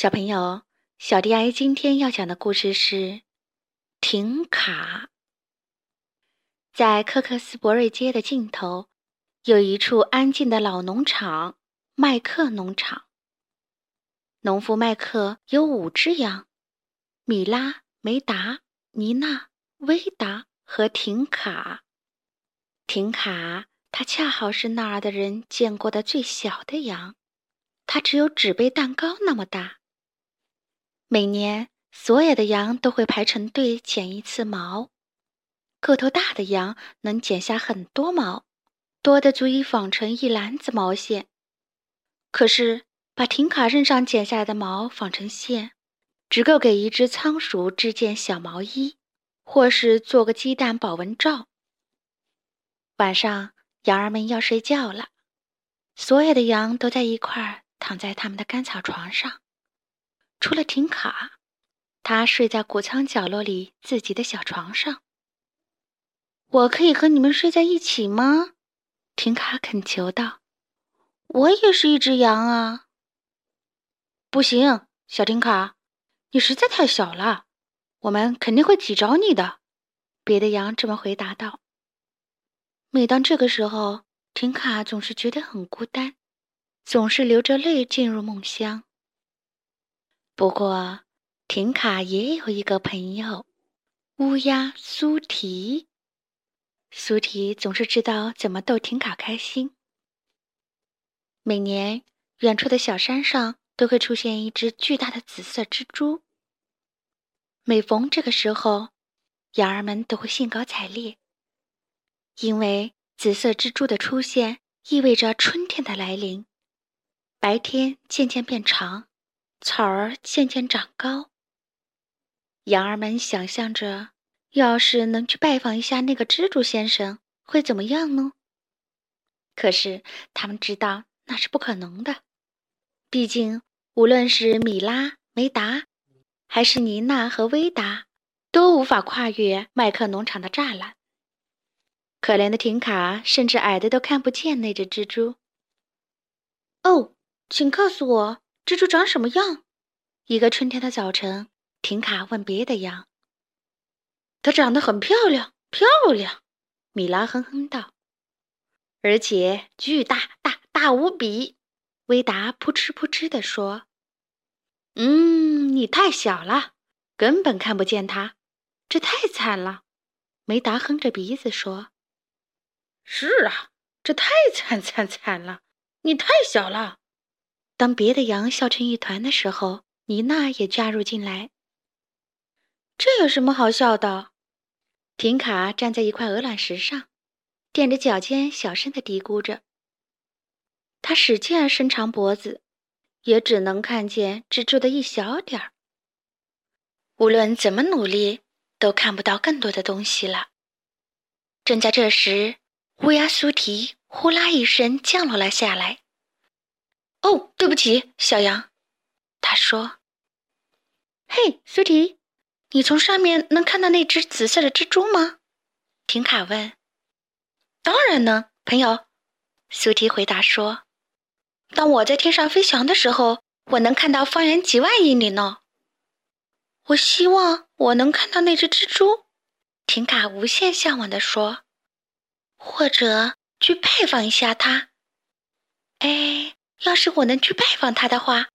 小朋友，小迪阿姨今天要讲的故事是《停卡》。在科克斯伯瑞街的尽头，有一处安静的老农场——麦克农场。农夫麦克有五只羊：米拉、梅达、妮娜、威达和停卡。停卡，它恰好是那儿的人见过的最小的羊，它只有纸杯蛋糕那么大。每年，所有的羊都会排成队剪一次毛。个头大的羊能剪下很多毛，多的足以纺成一篮子毛线。可是，把停卡身上剪下来的毛纺成线，只够给一只仓鼠织件小毛衣，或是做个鸡蛋保温罩。晚上，羊儿们要睡觉了，所有的羊都在一块儿躺在他们的干草床上。除了停卡，他睡在谷仓角落里自己的小床上。我可以和你们睡在一起吗？停卡恳求道。“我也是一只羊啊。”“不行，小停卡，你实在太小了，我们肯定会挤着你的。”别的羊这么回答道。每当这个时候，停卡总是觉得很孤单，总是流着泪进入梦乡。不过，停卡也有一个朋友，乌鸦苏提。苏提总是知道怎么逗停卡开心。每年，远处的小山上都会出现一只巨大的紫色蜘蛛。每逢这个时候，羊儿们都会兴高采烈，因为紫色蜘蛛的出现意味着春天的来临，白天渐渐变长。草儿渐渐长高。羊儿们想象着，要是能去拜访一下那个蜘蛛先生，会怎么样呢？可是他们知道那是不可能的。毕竟，无论是米拉、梅达，还是妮娜和威达，都无法跨越麦克农场的栅栏。可怜的停卡，甚至矮的都看不见那只蜘蛛。哦，请告诉我。蜘蛛长什么样？一个春天的早晨，婷卡问别的羊：“它长得很漂亮，漂亮。”米拉哼哼道：“而且巨大，大，大无比。”威达扑哧扑哧地说：“嗯，你太小了，根本看不见它，这太惨了。”梅达哼着鼻子说：“是啊，这太惨惨惨了，你太小了。”当别的羊笑成一团的时候，妮娜也加入进来。这有什么好笑的？停卡站在一块鹅卵石上，垫着脚尖，小声的嘀咕着。他使劲伸长脖子，也只能看见蜘蛛的一小点儿。无论怎么努力，都看不到更多的东西了。正在这时，乌鸦苏提呼啦一声降落了下来。哦，对不起，小羊，他说：“嘿，苏提，你从上面能看到那只紫色的蜘蛛吗？”停卡问。“当然能，朋友。”苏提回答说：“当我在天上飞翔的时候，我能看到方圆几万英里呢。”我希望我能看到那只蜘蛛，停卡无限向往地说：“或者去拜访一下它。”哎。要是我能去拜访他的话，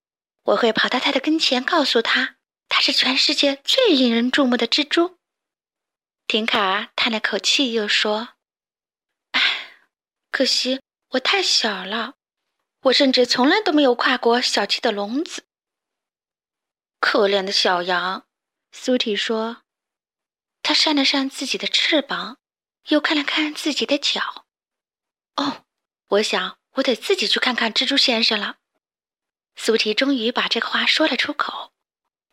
我会跑到他的跟前，告诉他他是全世界最引人注目的蜘蛛。停卡叹了口气，又说：“唉，可惜我太小了，我甚至从来都没有跨过小鸡的笼子。”可怜的小羊，苏提说。他扇了扇自己的翅膀，又看了看自己的脚。哦，我想。我得自己去看看蜘蛛先生了。苏提终于把这个话说了出口，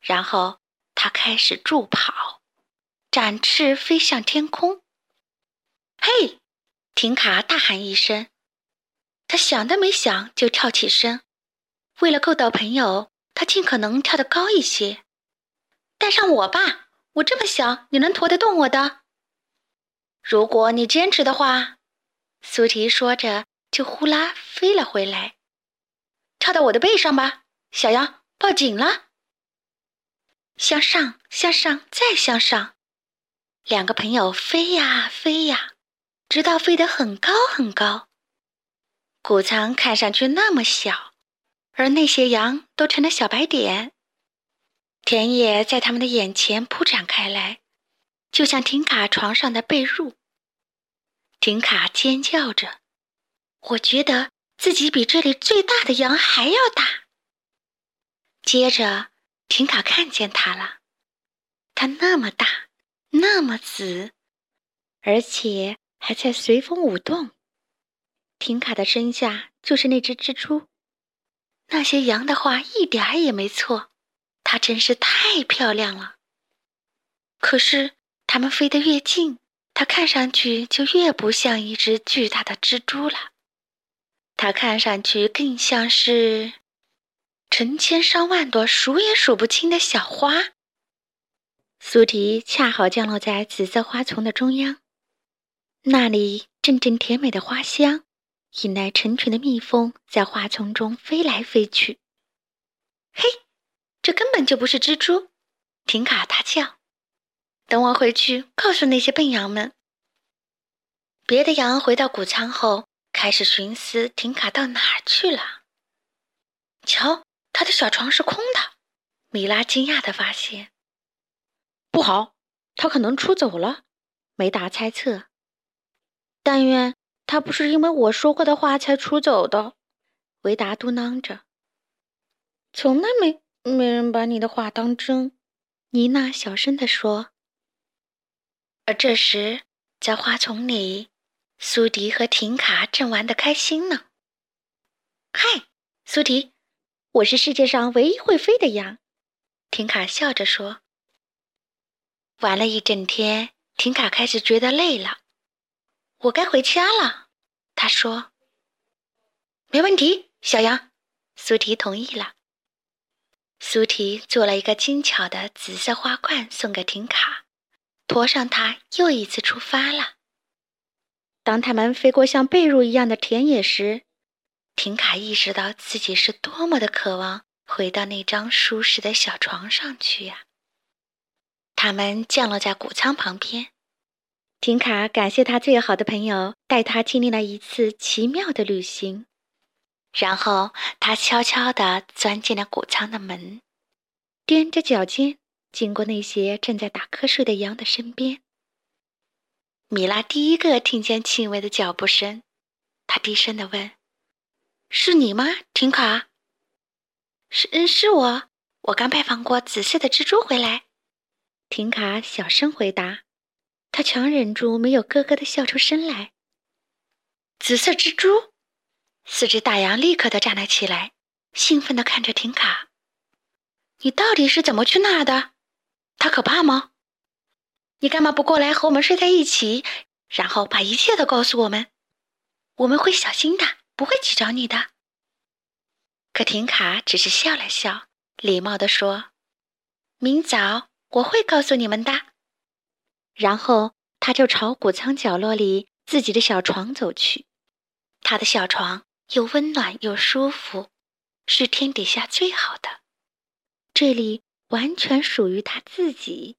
然后他开始助跑，展翅飞向天空。嘿！停卡大喊一声，他想都没想就跳起身。为了够到朋友，他尽可能跳得高一些。带上我吧，我这么小，你能驮得动我的？如果你坚持的话，苏提说着。就呼啦飞了回来，跳到我的背上吧，小羊，报警了！向上，向上，再向上，两个朋友飞呀飞呀，直到飞得很高很高。谷仓看上去那么小，而那些羊都成了小白点。田野在他们的眼前铺展开来，就像停卡床上的被褥。停卡尖叫着：“我觉得自己比这里最大的羊还要大。”接着，婷卡看见它了，它那么大，那么紫，而且还在随风舞动。婷卡的身下就是那只蜘蛛。那些羊的话一点儿也没错。它真是太漂亮了。可是，它们飞得越近，它看上去就越不像一只巨大的蜘蛛了。它看上去更像是成千上万朵数也数不清的小花。苏提恰好降落在紫色花丛的中央，那里阵阵甜美的花香，引来成群的蜜蜂在花丛中飞来飞去。嘿！这根本就不是蜘蛛，停卡大叫：“等我回去告诉那些笨羊们。”别的羊回到谷仓后，开始寻思停卡到哪儿去了。瞧，他的小床是空的。米拉惊讶的发现：“不好，他可能出走了。”梅达猜测：“但愿他不是因为我说过的话才出走的。”维达嘟囔着：“从来没。”没人把你的话当真，妮娜小声地说。而这时，在花丛里，苏迪和婷卡正玩得开心呢。嗨，苏迪，我是世界上唯一会飞的羊。婷卡笑着说。玩了一整天，婷卡开始觉得累了。我该回家了，他说。没问题，小羊。苏迪同意了。苏提做了一个精巧的紫色花冠送给婷卡，驮上它又一次出发了。当他们飞过像被褥一样的田野时，婷卡意识到自己是多么的渴望回到那张舒适的小床上去呀！他们降落在谷仓旁边，婷卡感谢他最好的朋友带他经历了一次奇妙的旅行。然后他悄悄地钻进了谷仓的门，踮着脚尖经过那些正在打瞌睡的羊的身边。米拉第一个听见轻微的脚步声，她低声地问：“是你吗，婷卡？”“是，是我。我刚拜访过紫色的蜘蛛回来。”婷卡小声回答。她强忍住没有咯咯地笑出声来。“紫色蜘蛛。”四只大羊立刻的站了起来，兴奋的看着婷卡：“你到底是怎么去那儿的？它可怕吗？你干嘛不过来和我们睡在一起，然后把一切都告诉我们？我们会小心的，不会去找你的。”可婷卡只是笑了笑，礼貌的说：“明早我会告诉你们的。”然后他就朝谷仓角落里自己的小床走去，他的小床。又温暖又舒服，是天底下最好的。这里完全属于他自己。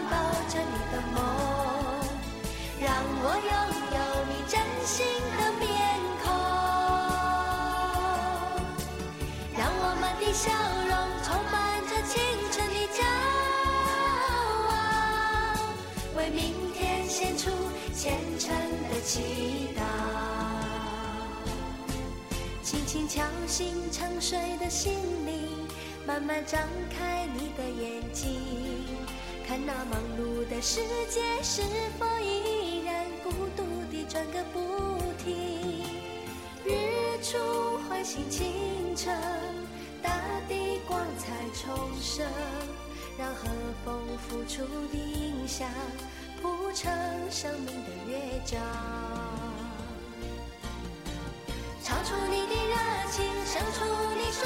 我拥有你真心的面孔让我们的笑容充满着青春的骄傲为明天献出虔诚的祈祷轻轻敲醒沉睡的心灵慢慢张开你的眼睛看那忙碌的世界是否依转个不停。日出唤醒清晨，大地光彩重生，让和风拂出的影响铺成生命的乐章。唱出你的热情，伸出你双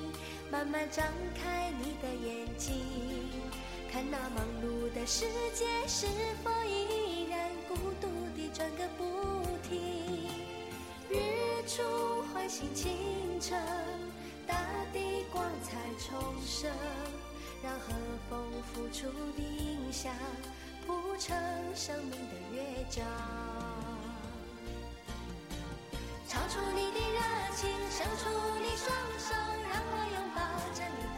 慢慢张开你的眼睛，看那忙碌的世界是否依然孤独地转个不停。日出唤醒清晨，大地光彩重生，让和风拂出的音响谱成生命的乐章。唱出你的热情，伸出你双手，让我拥抱着